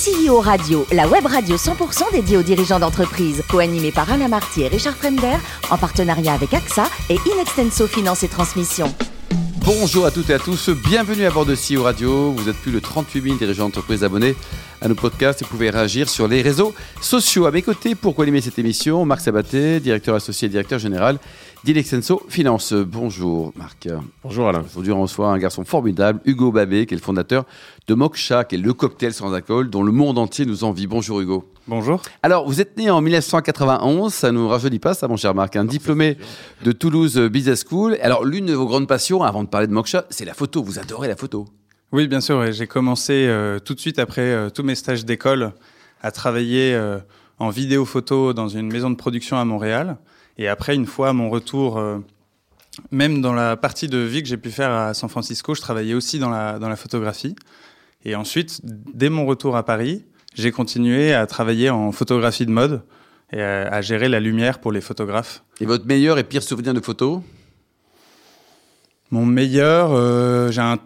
CEO Radio, la web radio 100% dédiée aux dirigeants d'entreprise, co-animée par Alain Marty et Richard Fremder, en partenariat avec AXA et Inextenso Finance et Transmission. Bonjour à toutes et à tous, bienvenue à bord de CEO Radio. Vous êtes plus de 38 000 dirigeants d'entreprise abonnés à nos podcasts vous pouvez réagir sur les réseaux sociaux. À mes côtés, pour co-animer cette émission, Marc Sabaté, directeur associé et directeur général d'Ilexenso Finance. Bonjour Marc. Bonjour Alain. Aujourd'hui, on reçoit un garçon formidable, Hugo Babé, qui est le fondateur de Moksha, qui est le cocktail sans alcool dont le monde entier nous envie. Bonjour Hugo. Bonjour. Alors, vous êtes né en 1991, ça nous rajeunit pas ça, mon cher Marc, un diplômé de Toulouse Business School. Alors, l'une de vos grandes passions, avant de parler de Moksha, c'est la photo. Vous adorez la photo. Oui, bien sûr. J'ai commencé euh, tout de suite après euh, tous mes stages d'école à travailler euh, en vidéo photo dans une maison de production à Montréal. Et après, une fois à mon retour, même dans la partie de vie que j'ai pu faire à San Francisco, je travaillais aussi dans la, dans la photographie. Et ensuite, dès mon retour à Paris, j'ai continué à travailler en photographie de mode et à, à gérer la lumière pour les photographes. Et votre meilleur et pire souvenir de photo? Mon meilleur, j'ai un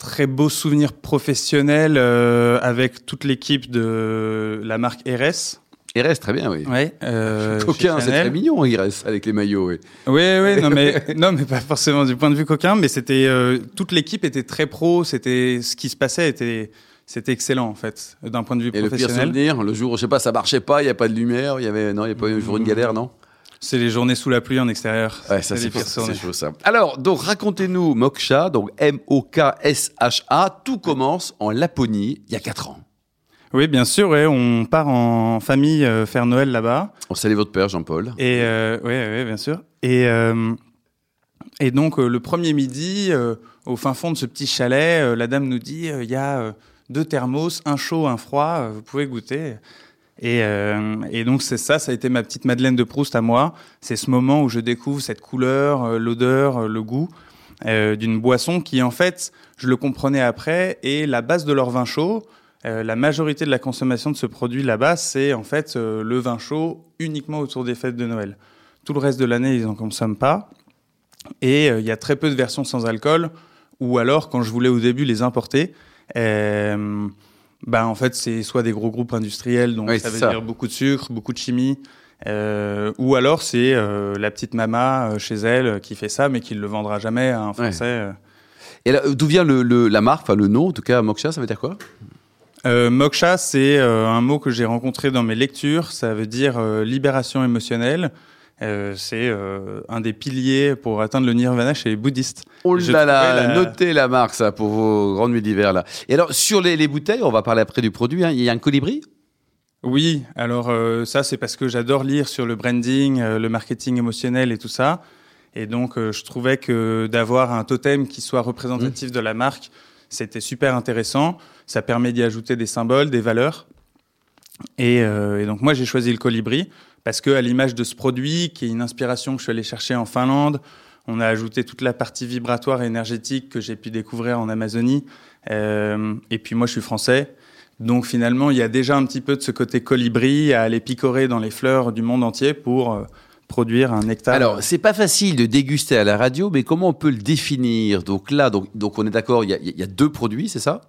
très beau souvenir professionnel euh, avec toute l'équipe de la marque RS. RS, très bien, oui. Ouais, euh, Coquin, c'est très mignon, RS, avec les maillots, oui. Oui, oui, non mais non mais pas forcément du point de vue coquin, mais c'était euh, toute l'équipe était très pro, c'était ce qui se passait était c'était excellent en fait d'un point de vue Et le pire professionnel. souvenir, le jour, je sais pas, ça marchait pas, il n'y a pas de lumière, il y avait, non, il n'y a pas eu jour une galère, non? C'est les journées sous la pluie en extérieur. Ouais, ça c'est chaud ça. Alors, donc racontez-nous Moksha, donc M-O-K-S-H-A, tout commence en Laponie, il y a 4 ans. Oui, bien sûr, on part en famille euh, faire Noël là-bas. On salue votre père, Jean-Paul. Et euh, ouais, bien sûr. Et euh, et donc le premier midi, au fin fond de ce petit chalet, la dame nous dit il y a deux thermos, un chaud, un froid, vous pouvez goûter. Et, euh, et donc c'est ça, ça a été ma petite Madeleine de Proust à moi. C'est ce moment où je découvre cette couleur, euh, l'odeur, euh, le goût d'une boisson qui en fait, je le comprenais après, et la base de leur vin chaud. la majorité de la consommation de ce produit là-bas, c'est en fait le vin chaud uniquement autour des fêtes de Noël. Tout le reste de l'année, ils n'en consomment pas. Et il y a très peu de versions sans alcool, ou alors, quand je voulais au début les importer, bah, en fait, c'est soit des gros groupes industriels, donc Oui, ça veut ça. dire beaucoup de sucre, beaucoup de chimie, euh, ou alors c'est euh, la petite mama euh, chez elle qui fait ça, mais qui ne le vendra jamais à un Français. Et d'où vient le, le- la marque, enfin le nom, en tout cas, Moksha, ça veut dire quoi? Moksha, c'est un mot que j'ai rencontré dans mes lectures. Ça veut dire libération émotionnelle. Euh, c'est euh, un des piliers pour atteindre le nirvana chez les bouddhistes. Oh là la- notez la marque, ça, pour vos grandes nuits d'hiver, là. Et alors, sur les, les bouteilles, on va parler après du produit, hein, il y a un colibri? Oui, alors euh, ça c'est parce que j'adore lire sur le branding, le marketing émotionnel et tout ça. Et donc je trouvais que d'avoir un totem qui soit représentatif de la marque, c'était super intéressant. Ça permet d'y ajouter des symboles, des valeurs. Et, et donc moi j'ai choisi le colibri parce que à l'image de ce produit, qui est une inspiration que je suis allé chercher en Finlande, on a ajouté toute la partie vibratoire et énergétique que j'ai pu découvrir en Amazonie. Euh, et puis moi je suis français. Donc finalement, il y a déjà un petit peu de ce côté colibri à aller picorer dans les fleurs du monde entier pour euh, produire un nectar. Alors, c'est pas facile de déguster à la radio, mais comment on peut le définir? Donc là, donc, donc on est d'accord, il y a, il y a deux produits, c'est ça?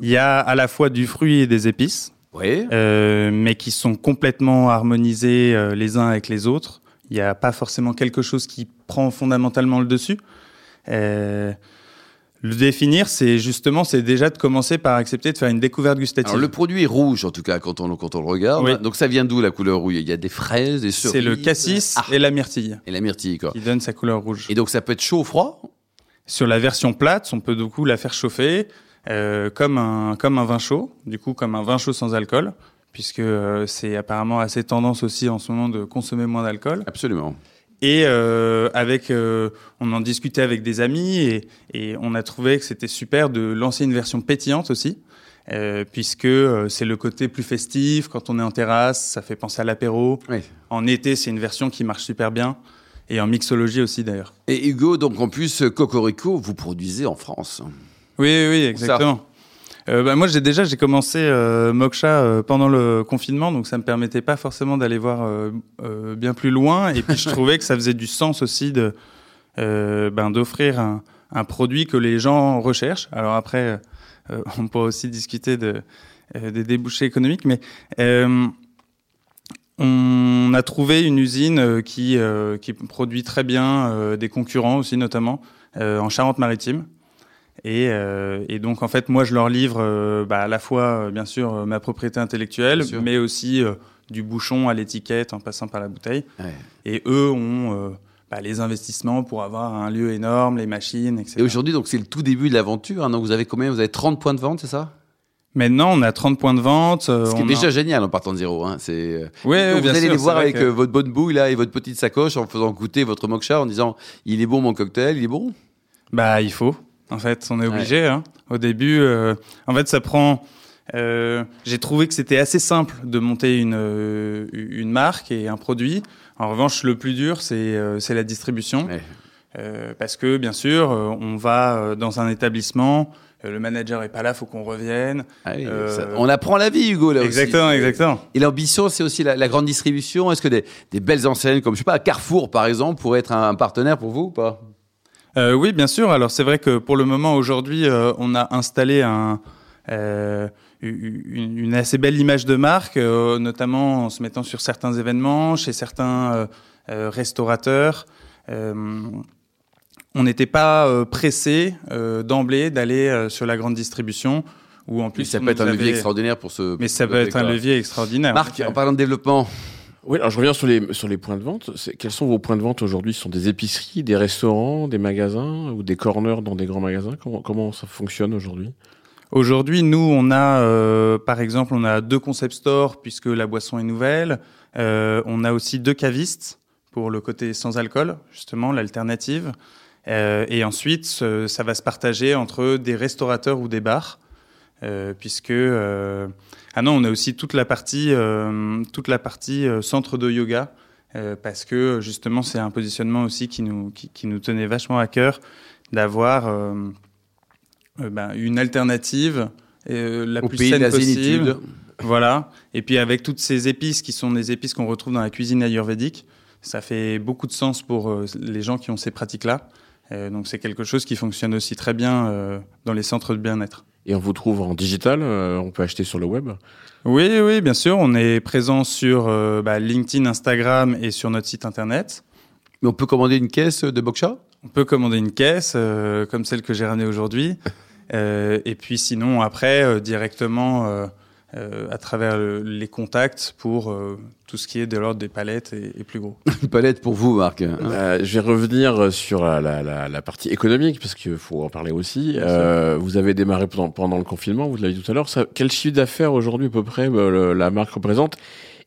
Il y a à la fois du fruit et des épices, Oui. euh, mais qui sont complètement harmonisés euh, les uns avec les autres. Il n'y a pas forcément quelque chose qui prend fondamentalement le dessus. Euh, le définir, c'est justement, c'est déjà de commencer par accepter de faire une découverte gustative. Alors, le produit est rouge, en tout cas, quand on, quand on le regarde. Oui. Donc, ça vient d'où la couleur rouge Il y a des fraises, des cerises. c'est le cassis Ah, et la myrtille et la myrtille, quoi. qui donnent sa couleur rouge. Et donc, ça peut être chaud ou froid? Sur la version plate, on peut du coup la faire chauffer euh, comme un comme un vin chaud, du coup comme un vin chaud sans alcool, puisque euh, c'est apparemment assez tendance aussi en ce moment de consommer moins d'alcool. Absolument. Et euh, avec, on en discutait avec des amis et, et on a trouvé que c'était super de lancer une version pétillante aussi, puisque c'est le côté plus festif quand on est en terrasse, ça fait penser à l'apéro. Oui. En été, c'est une version qui marche super bien et en mixologie aussi d'ailleurs. Et Hugo, donc en plus, Cocorico, vous produisez en France. Oui, oui, exactement. Euh, bah, moi, j'ai déjà j'ai commencé euh, Moksha euh, pendant le confinement, donc ça me permettait pas forcément d'aller voir euh, bien plus loin. Et puis je trouvais que ça faisait du sens aussi de ben, d'offrir un, un produit que les gens recherchent. Alors après, on pourra aussi discuter de des débouchés économiques, mais on a trouvé une usine qui, qui produit très bien des concurrents aussi, notamment en Charente-Maritime. Et, et, donc, en fait, moi, je leur livre bah, à la fois, bien sûr, ma propriété intellectuelle, mais aussi du bouchon à l'étiquette en passant par la bouteille. Et eux ont bah, les investissements pour avoir un lieu énorme, les machines, etc. Et aujourd'hui, donc c'est le tout début de l'aventure. Hein. donc vous avez combien? Vous avez 30 points de vente, c'est ça? Maintenant, on a 30 points de vente. Euh, Ce qui est déjà génial en partant de zéro. Hein. C'est. Euh, ouais, vous allez les voir avec euh, votre bonne bouille là et votre petite sacoche en faisant goûter votre moksha en disant il est bon mon cocktail, il est bon? Bah il faut. En fait, on est obligé. Hein. Au début, en fait, ça prend. J'ai trouvé que c'était assez simple de monter une une marque et un produit. En revanche, le plus dur, c'est euh, la distribution. Euh, parce que, bien sûr, euh, on va dans un établissement, le manager est pas là, faut qu'on revienne. Ah on apprend la vie, Hugo, là exactement, aussi. Exactement, Et l'ambition, c'est aussi la, grande distribution. Est-ce que des, belles enseignes, comme je sais pas, Carrefour, par exemple, pourraient être un, partenaire pour vous ou pas? Oui, bien sûr. Alors, c'est vrai que pour le moment, aujourd'hui, on a installé un une, assez belle image de marque, euh, notamment en se mettant sur certains événements, chez certains euh, euh, restaurateurs. on n'était pas pressé d'emblée d'aller sur la grande distribution. Ou en plus, ça peut être un levier extraordinaire pour ce. Mais ça peut être un levier extraordinaire. Marc, en parlant de développement, oui, alors je reviens sur les, sur les points de vente. Quels sont vos points de vente aujourd'hui? Ce sont des épiceries, des restaurants, des magasins ou des corners dans des grands magasins? Comment, ça fonctionne aujourd'hui? Aujourd'hui, nous, on a, euh, par exemple, on a deux concept stores puisque la boisson est nouvelle. Euh, on a aussi deux cavistes pour le côté sans alcool, justement, l'alternative. Euh, et ensuite, ça va se partager entre des restaurateurs ou des bars, puisque ah non, on a aussi toute la partie, toute la partie centre de yoga, parce que justement, c'est un positionnement aussi qui nous, qui, qui, nous tenait vachement à cœur d'avoir euh, ben, une alternative euh, la plus saine possible. Voilà. Et puis avec toutes ces épices qui sont des épices qu'on retrouve dans la cuisine ayurvédique, ça fait beaucoup de sens pour euh, les gens qui ont ces pratiques-là. donc c'est quelque chose qui fonctionne aussi très bien dans les centres de bien-être. Et on vous trouve en digital On peut acheter sur le web Oui, oui, bien sûr. On est présent sur bah, LinkedIn, Instagram et sur notre site internet. Mais on peut commander une caisse de Boksha On peut commander une caisse, comme celle que j'ai ramenée aujourd'hui. Euh, et puis sinon, après, euh, directement euh, à travers les contacts pour tout ce qui est de l'ordre des palettes et, plus gros. Une palette pour vous, Marc. Hein. je vais revenir sur la, la, la partie économique, parce qu'il faut en parler aussi. Euh, vous avez démarré pendant, pendant le confinement, vous l'avez dit tout à l'heure. Quel chiffre d'affaires aujourd'hui, à peu près, la marque représente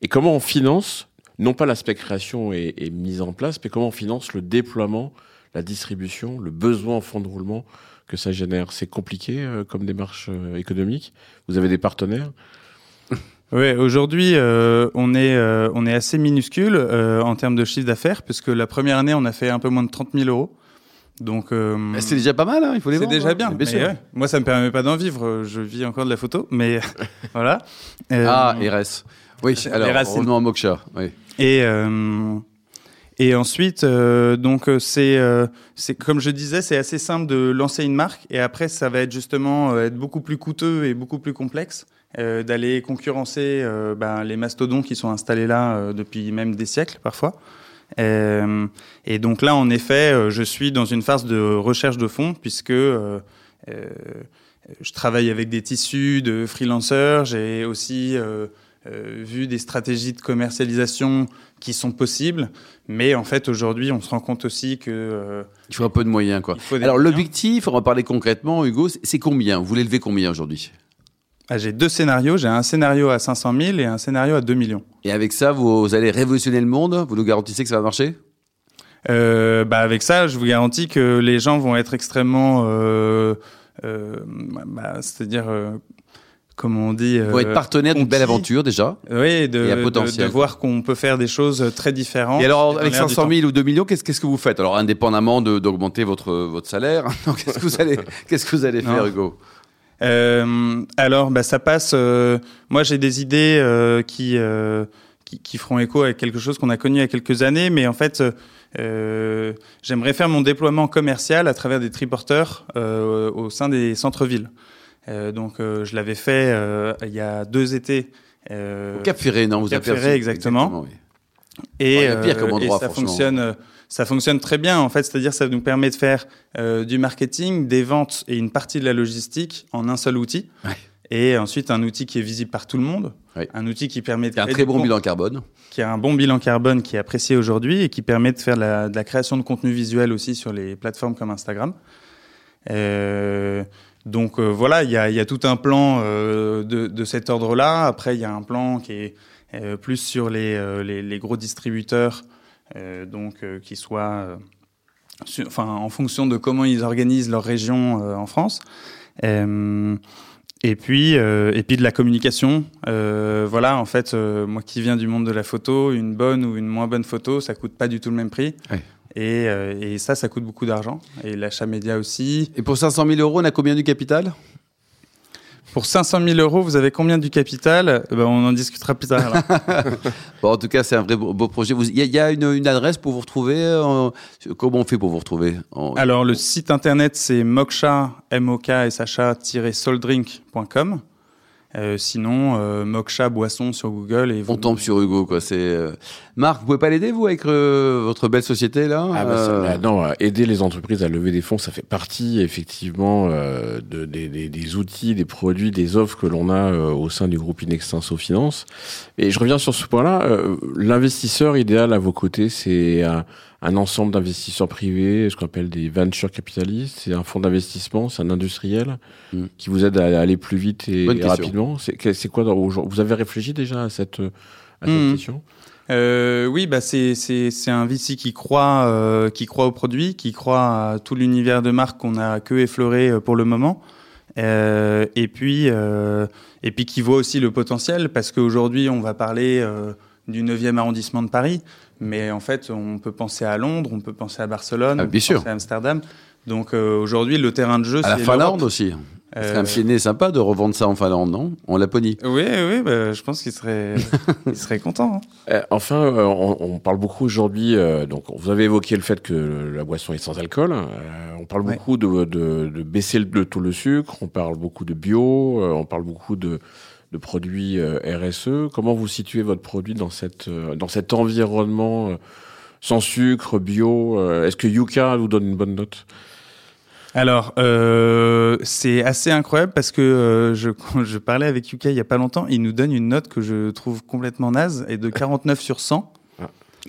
Et comment on finance, non pas l'aspect création et, et, mise en place, mais comment on finance le déploiement, la distribution, le besoin en fonds de roulement que ça génère. C'est compliqué euh, comme démarche euh, économique. Vous avez des partenaires oui, aujourd'hui, euh, on est on est assez minuscule en termes de chiffre d'affaires, puisque la première année, on a fait un peu moins de 30 000 euros. Donc c'est déjà pas mal, hein, il faut les C'est déjà hein. bien. bien moi, ça me permet pas d'en vivre. Je vis encore de la photo, mais voilà. ah, RS. Oui. Alors, revenons à Moksha. Oui. Et et ensuite, euh, donc euh, euh, c'est comme je disais, c'est assez simple de lancer une marque et après ça va être justement être beaucoup plus coûteux et beaucoup plus complexe d'aller concurrencer ben, les mastodons qui sont installés là depuis même des siècles parfois. et donc là, en effet, je suis dans une phase de recherche de fonds puisque je travaille avec des tissus de freelancers. J'ai aussi vu des stratégies de commercialisation qui sont possibles, mais en fait aujourd'hui on se rend compte aussi que euh, il faut un peu de moyens quoi. Alors l'objectif, on va parler concrètement, Hugo, c'est combien? Vous voulez lever combien aujourd'hui? Ah, J'ai deux scénarios. J'ai un scénario à 500 000 et un scénario à 2 millions. Et avec ça, vous, allez révolutionner le monde? Vous nous garantissez que ça va marcher? Euh, bah avec ça, je vous garantis que les gens vont être extrêmement, euh, euh, bah, c'est-à-dire comme on dit. Pour être euh, partenaire d'une belle aventure déjà. Oui, de, potentiel. de, voir qu'on peut faire des choses très différentes. Et alors, avec 500 000 ou 2 millions, qu'est-ce que vous faites? Alors, indépendamment d'augmenter votre votre salaire, qu'est-ce que vous allez qu'est-ce que vous allez faire, Hugo? Euh, alors, bah, ça passe. Euh, moi, j'ai des idées euh, qui, euh, qui, qui feront écho avec quelque chose qu'on a connu il y a quelques années, mais en fait, j'aimerais faire mon déploiement commercial à travers des triporteurs au sein des centres-villes. Euh, donc euh, je l'avais fait euh, il y a deux étés. Euh, Cap Ferré, non vous Cap Ferré, exactement. exactement oui. Et, il y a pire comme endroit, et ça fonctionne ça fonctionne très bien en fait, c'est-à-dire ça nous permet de faire euh, du marketing, des ventes et une partie de la logistique en un seul outil. Ouais. Et ensuite un outil qui est visible par tout le monde, ouais. un outil qui permet de qui a un très bon bilan carbone, qui a un bon bilan carbone qui est apprécié aujourd'hui et qui permet de faire de la, de la, création de contenu visuel aussi sur les plateformes comme Instagram. Euh, donc euh, voilà, il y a, tout un plan euh, de, cet ordre-là. Après, il y a un plan qui est euh, plus sur les, gros distributeurs donc qui soient, enfin, en fonction de comment ils organisent leur région en France. et puis, et puis de la communication. voilà, en fait, moi qui viens du monde de la photo, une bonne ou une moins bonne photo, ça coûte pas du tout le même prix. Ouais. Et, euh, et, ça, ça coûte beaucoup d'argent. Et l'achat média aussi. Et pour 500 000 euros, on a combien du capital? Pour 500 000 euros, vous avez combien du capital? Ben, On en discutera plus tard. bon, en tout cas, c'est un vrai beau, beau projet. Il y, y, a une, une, adresse pour vous retrouver euh, Comment on fait pour vous retrouver en... Alors, le site internet, c'est moksha, m o k s h a soldrink.com. Euh, sinon, euh, Moksha Boisson sur Google. Et vous... On tombe sur Hugo, quoi. C'est euh... Marc, vous pouvez pas l'aider vous avec euh, votre belle société là ah bah, ça, bah, Non, aider les entreprises à lever des fonds, ça fait partie effectivement euh, de, des, des, des, outils, des produits, des offres que l'on a au sein du groupe Inextenso Finance. Et je reviens sur ce point-là. L'investisseur idéal à vos côtés, c'est un un ensemble d'investisseurs privés, ce qu'on appelle des venture capitalistes. C'est un fonds d'investissement, c'est un industriel mmh. qui vous aide à aller plus vite et, et rapidement. C'est quoi Vous avez réfléchi déjà à cette, à cette mmh. question? Euh, oui, bah c'est un VC qui croit euh, qui croit au produit, qui croit à tout l'univers de marque qu'on a que effleuré pour le moment, euh, et puis euh, et puis qui voit aussi le potentiel parce qu'aujourd'hui on va parler euh, du 9e arrondissement de Paris, mais en fait, on peut penser à Londres, on peut penser à Barcelone, ah, bien on peut sûr. penser à Amsterdam. Donc euh, aujourd'hui, le terrain de jeu, c'est la Finlande aussi. Euh... C'est un filet sympa de revendre ça en Finlande, non? En Laponie. Oui, oui, bah, je pense qu'il serait, il serait content. Hein. Euh, enfin, euh, on, on, parle beaucoup aujourd'hui. Euh, donc, vous avez évoqué le fait que la boisson est sans alcool. on parle ouais. beaucoup de, de, de, baisser le taux le sucre. On parle beaucoup de bio. on parle beaucoup de de produits euh, RSE. Comment vous situez votre produit dans, cette, euh, dans cet environnement euh, sans sucre, bio Est-ce que Yuka vous donne une bonne note? Alors, euh, c'est assez incroyable parce que euh, je, je parlais avec Yuka il y a pas longtemps. Il nous donne une note que je trouve complètement naze et de 49 sur 100.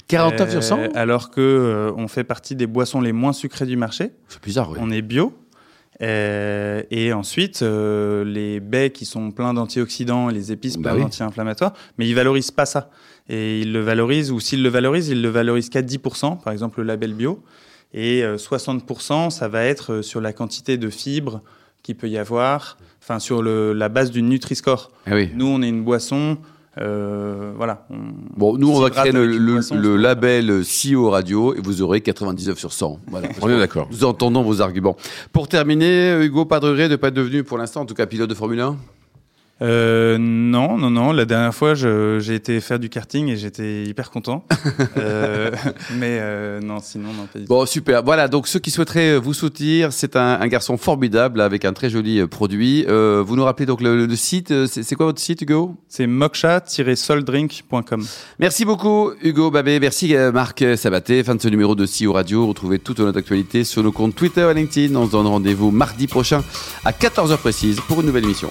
49 sur 100 Alors que euh, on fait partie des boissons les moins sucrées du marché. C'est bizarre, oui. On est bio. Euh, et ensuite, euh, les baies qui sont pleins d'antioxydants et les épices bah pleins oui. d'anti-inflammatoires, mais ils valorisent pas ça. Et ils le valorisent, ou s'ils le valorisent, ils le valorisent qu'à 10%, par exemple le label bio. Et euh, 60%, ça va être sur la quantité de fibres qu'il peut y avoir, enfin sur le, la base du Nutri-Score. Ah oui. Nous, on est une boisson euh, voilà. On bon, nous, on va créer le, le, poisson, le label CEO Radio et vous aurez 99 sur 100. Voilà. on est d'accord. Nous entendons vos arguments. Pour terminer, Hugo, pas de regret de ne pas être devenu pour l'instant, en tout cas, pilote de Formule 1 euh, non, non, non. La dernière fois, j'ai été faire du karting et j'étais hyper content. euh, mais euh, non, sinon, non, pas du tout. Bon, super. Voilà, donc ceux qui souhaiteraient vous soutenir, c'est un, un, garçon formidable avec un très joli produit. Euh, vous nous rappelez donc le, le site, c'est quoi votre site, Hugo? C'est moksha-soldrink.com. Merci beaucoup, Hugo Babé. Merci, Marc Sabaté. Fin de ce numéro de CEO Radio. Retrouvez toute notre actualité sur nos comptes Twitter et LinkedIn. On se donne rendez-vous mardi prochain à 14h précise pour une nouvelle émission.